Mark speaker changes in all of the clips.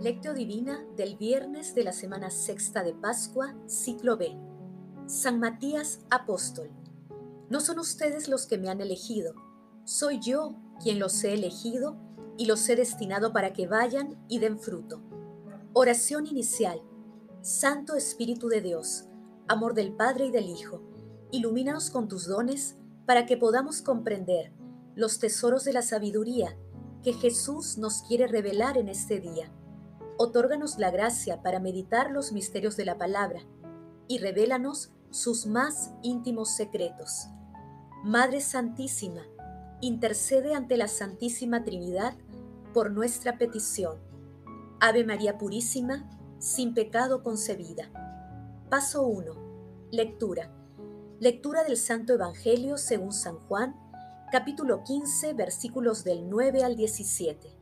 Speaker 1: Lectio Divina del viernes de la semana sexta de Pascua, ciclo B. San Matías Apóstol. No son ustedes los que me han elegido, soy yo quien los he elegido y los he destinado para que vayan y den fruto. Oración inicial. Santo Espíritu de Dios, amor del Padre y del Hijo, ilumínanos con tus dones para que podamos comprender los tesoros de la sabiduría que Jesús nos quiere revelar en este día Otórganos la gracia para meditar los misterios de la palabra y revélanos sus más íntimos secretos. Madre Santísima, intercede ante la Santísima Trinidad por nuestra petición. Ave María Purísima, sin pecado concebida. Paso 1. Lectura. Lectura del Santo Evangelio según San Juan, capítulo 15, versículos del 9 al 17.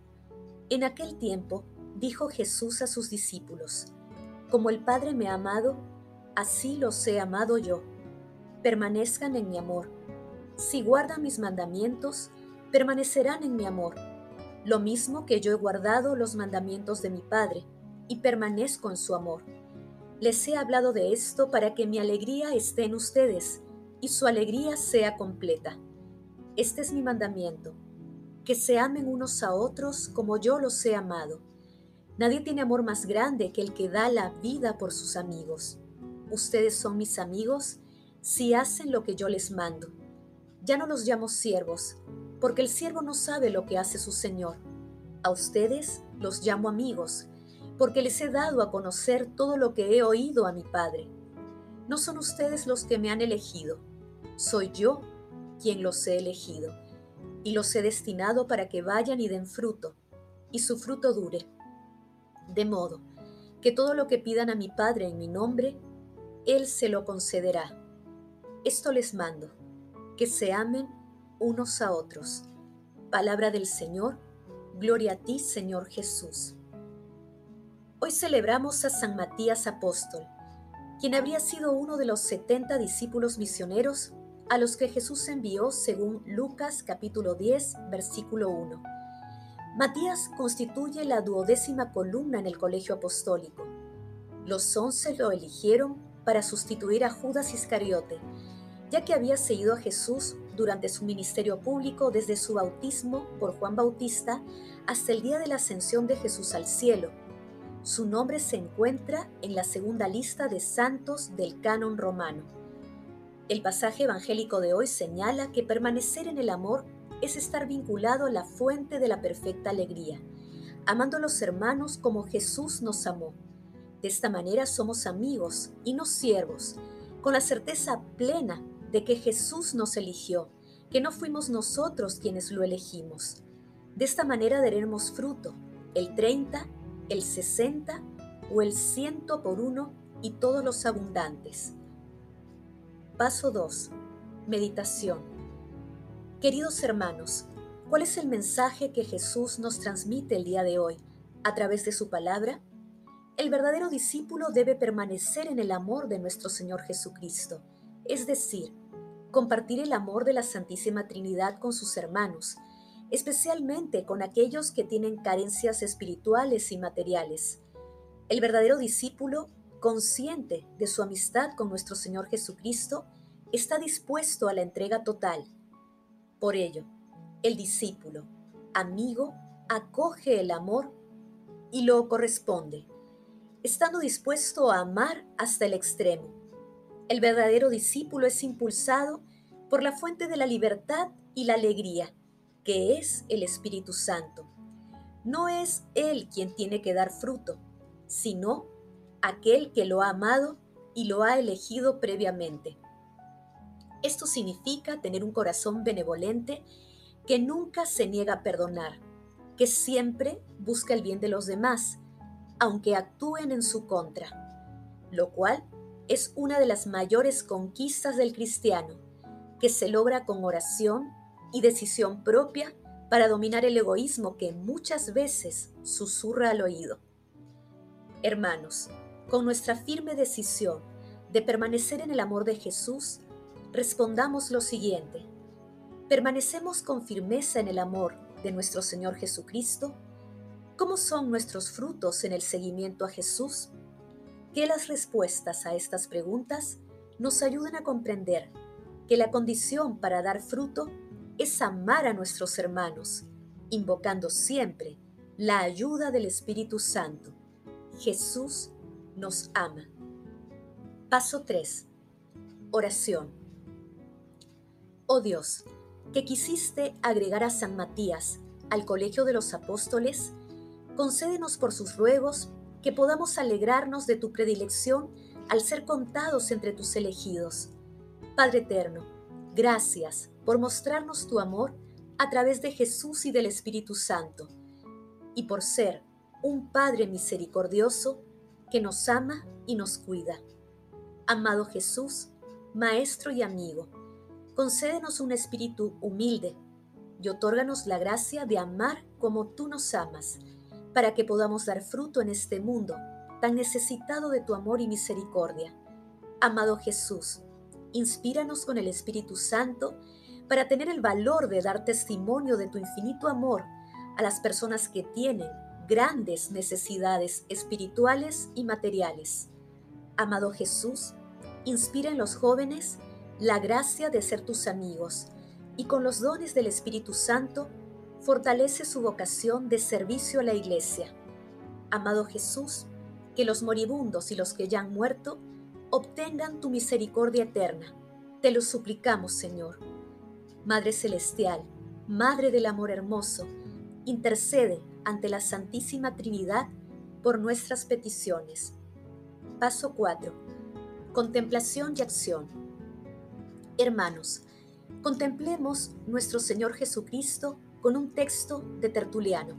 Speaker 1: En aquel tiempo, dijo Jesús a sus discípulos, Como el Padre me ha amado, así los he amado yo. Permanezcan en mi amor. Si guardan mis mandamientos, permanecerán en mi amor, lo mismo que yo he guardado los mandamientos de mi Padre, y permanezco en su amor. Les he hablado de esto para que mi alegría esté en ustedes, y su alegría sea completa. Este es mi mandamiento, que se amen unos a otros como yo los he amado. Nadie tiene amor más grande que el que da la vida por sus amigos. Ustedes son mis amigos si hacen lo que yo les mando. Ya no los llamo siervos, porque el siervo no sabe lo que hace su Señor. A ustedes los llamo amigos, porque les he dado a conocer todo lo que he oído a mi Padre. No son ustedes los que me han elegido, soy yo quien los he elegido, y los he destinado para que vayan y den fruto, y su fruto dure de modo que todo lo que pidan a mi Padre en mi nombre, Él se lo concederá. Esto les mando, que se amen unos a otros. Palabra del Señor, gloria a ti, Señor Jesús. Hoy celebramos a San Matías Apóstol, quien habría sido uno de los setenta discípulos misioneros a los que Jesús envió según Lucas capítulo 10, versículo 1 Matías constituye la duodécima columna en el colegio apostólico. Los once lo eligieron para sustituir a Judas Iscariote, ya que había seguido a Jesús durante su ministerio público desde su bautismo por Juan Bautista hasta el día de la ascensión de Jesús al cielo. Su nombre se encuentra en la segunda lista de santos del canon romano. El pasaje evangélico de hoy señala que permanecer en el amor es estar vinculado a la fuente de la perfecta alegría, amando a los hermanos como Jesús nos amó. De esta manera somos amigos y no siervos, con la certeza plena de que Jesús nos eligió, que no fuimos nosotros quienes lo elegimos. De esta manera daremos fruto, el 30, el 60 o el ciento por uno y todos los abundantes. Paso 2. Meditación. Queridos hermanos, ¿cuál es el mensaje que Jesús nos transmite el día de hoy a través de su palabra? El verdadero discípulo debe permanecer en el amor de nuestro Señor Jesucristo, es decir, compartir el amor de la Santísima Trinidad con sus hermanos, especialmente con aquellos que tienen carencias espirituales y materiales. El verdadero discípulo, consciente de su amistad con nuestro Señor Jesucristo, está dispuesto a la entrega total por ello, el discípulo, amigo, acoge el amor y lo corresponde, estando dispuesto a amar hasta el extremo. El verdadero discípulo es impulsado por la fuente de la libertad y la alegría, que es el Espíritu Santo. No es Él quien tiene que dar fruto, sino aquel que lo ha amado y lo ha elegido previamente. Esto significa tener un corazón benevolente que nunca se niega a perdonar, que siempre busca el bien de los demás, aunque actúen en su contra, lo cual es una de las mayores conquistas del cristiano, que se logra con oración y decisión propia para dominar el egoísmo que muchas veces susurra al oído. Hermanos, con nuestra firme decisión de permanecer en el amor de Jesús, respondamos lo siguiente. ¿Permanecemos con firmeza en el amor de nuestro Señor Jesucristo? ¿Cómo son nuestros frutos en el seguimiento a Jesús? Que las respuestas a estas preguntas nos ayuden a comprender que la condición para dar fruto es amar a nuestros hermanos, invocando siempre la ayuda del Espíritu Santo. Jesús nos ama. Paso 3. Oración. Oh Dios, que quisiste agregar a San Matías al colegio de los apóstoles, concédenos por sus ruegos que podamos alegrarnos de tu predilección al ser contados entre tus elegidos. Padre eterno, gracias por mostrarnos tu amor a través de Jesús y del Espíritu Santo, y por ser un Padre misericordioso que nos ama y nos cuida. Amado Jesús, Maestro y amigo, concédenos un espíritu humilde y otórganos la gracia de amar como tú nos amas, para que podamos dar fruto en este mundo tan necesitado de tu amor y misericordia. Amado Jesús, inspíranos con el Espíritu Santo para tener el valor de dar testimonio de tu infinito amor a las personas que tienen grandes necesidades espirituales y materiales. Amado Jesús, inspira en los jóvenes la gracia de ser tus amigos y con los dones del Espíritu Santo fortalece su vocación de servicio a la Iglesia. Amado Jesús, que los moribundos y los que ya han muerto obtengan tu misericordia eterna. Te lo suplicamos, Señor. Madre Celestial, Madre del Amor Hermoso, intercede ante la Santísima Trinidad por nuestras peticiones. Paso 4. Contemplación y acción. Hermanos, contemplemos nuestro Señor Jesucristo con un texto de Tertuliano.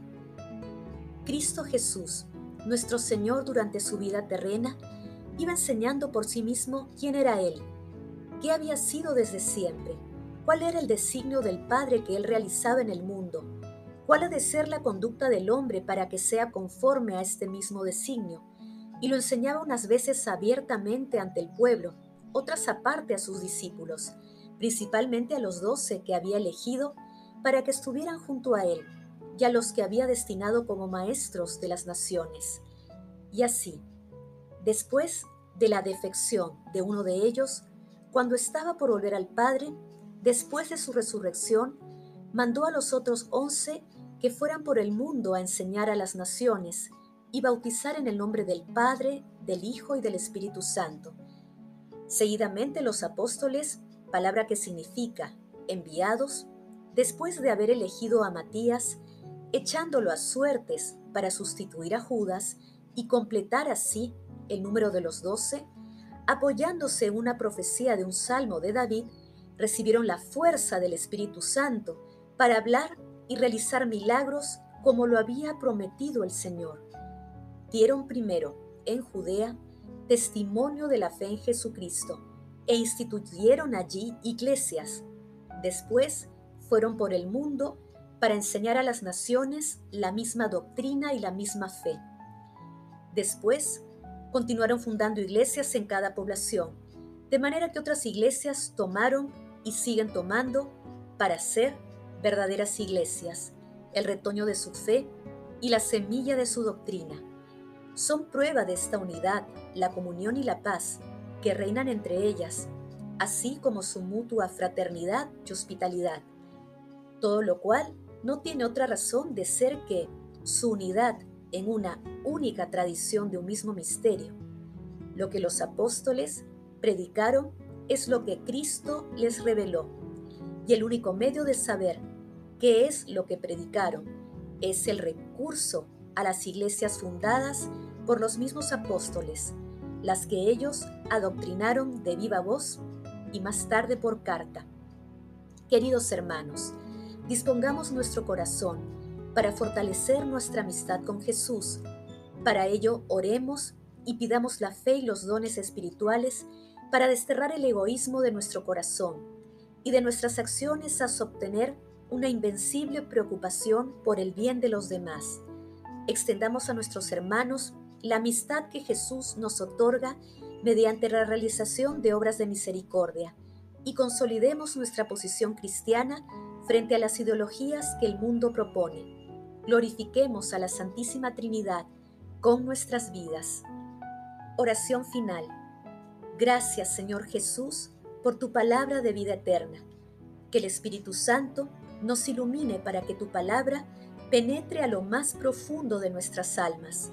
Speaker 1: Cristo Jesús, nuestro Señor durante su vida terrena, iba enseñando por sí mismo quién era Él, qué había sido desde siempre, cuál era el designio del Padre que Él realizaba en el mundo, cuál ha de ser la conducta del hombre para que sea conforme a este mismo designio, y lo enseñaba unas veces abiertamente ante el pueblo, otras aparte a sus discípulos, principalmente a los doce que había elegido para que estuvieran junto a él, y a los que había destinado como maestros de las naciones. Y así, después de la defección de uno de ellos, cuando estaba por volver al Padre, después de su resurrección, mandó a los otros once que fueran por el mundo a enseñar a las naciones y bautizar en el nombre del Padre, del Hijo y del Espíritu Santo. Seguidamente los apóstoles, palabra que significa enviados, después de haber elegido a Matías, echándolo a suertes para sustituir a Judas y completar así el número de los doce, apoyándose en una profecía de un salmo de David, recibieron la fuerza del Espíritu Santo para hablar y realizar milagros como lo había prometido el Señor. Dieron primero en Judea testimonio de la fe en Jesucristo e instituyeron allí iglesias. Después fueron por el mundo para enseñar a las naciones la misma doctrina y la misma fe. Después continuaron fundando iglesias en cada población, de manera que otras iglesias tomaron y siguen tomando para ser verdaderas iglesias, el retoño de su fe y la semilla de su doctrina. Son prueba de esta unidad, la comunión y la paz que reinan entre ellas, así como su mutua fraternidad y hospitalidad. Todo lo cual no tiene otra razón de ser que su unidad en una única tradición de un mismo misterio. Lo que los apóstoles predicaron es lo que Cristo les reveló, y el único medio de saber qué es lo que predicaron es el recurso a las iglesias fundadas por los mismos apóstoles, las que ellos adoctrinaron de viva voz y más tarde por carta. Queridos hermanos, dispongamos nuestro corazón para fortalecer nuestra amistad con Jesús. Para ello, oremos y pidamos la fe y los dones espirituales para desterrar el egoísmo de nuestro corazón y de nuestras acciones hasta obtener una invencible preocupación por el bien de los demás. Extendamos a nuestros hermanos la amistad que Jesús nos otorga mediante la realización de obras de misericordia y consolidemos nuestra posición cristiana frente a las ideologías que el mundo propone. glorifiquemos a la Santísima Trinidad con nuestras vidas. Oración final. Gracias Señor Jesús por tu palabra de vida eterna. Que el Espíritu Santo nos ilumine para que tu palabra penetre a lo más profundo de nuestras almas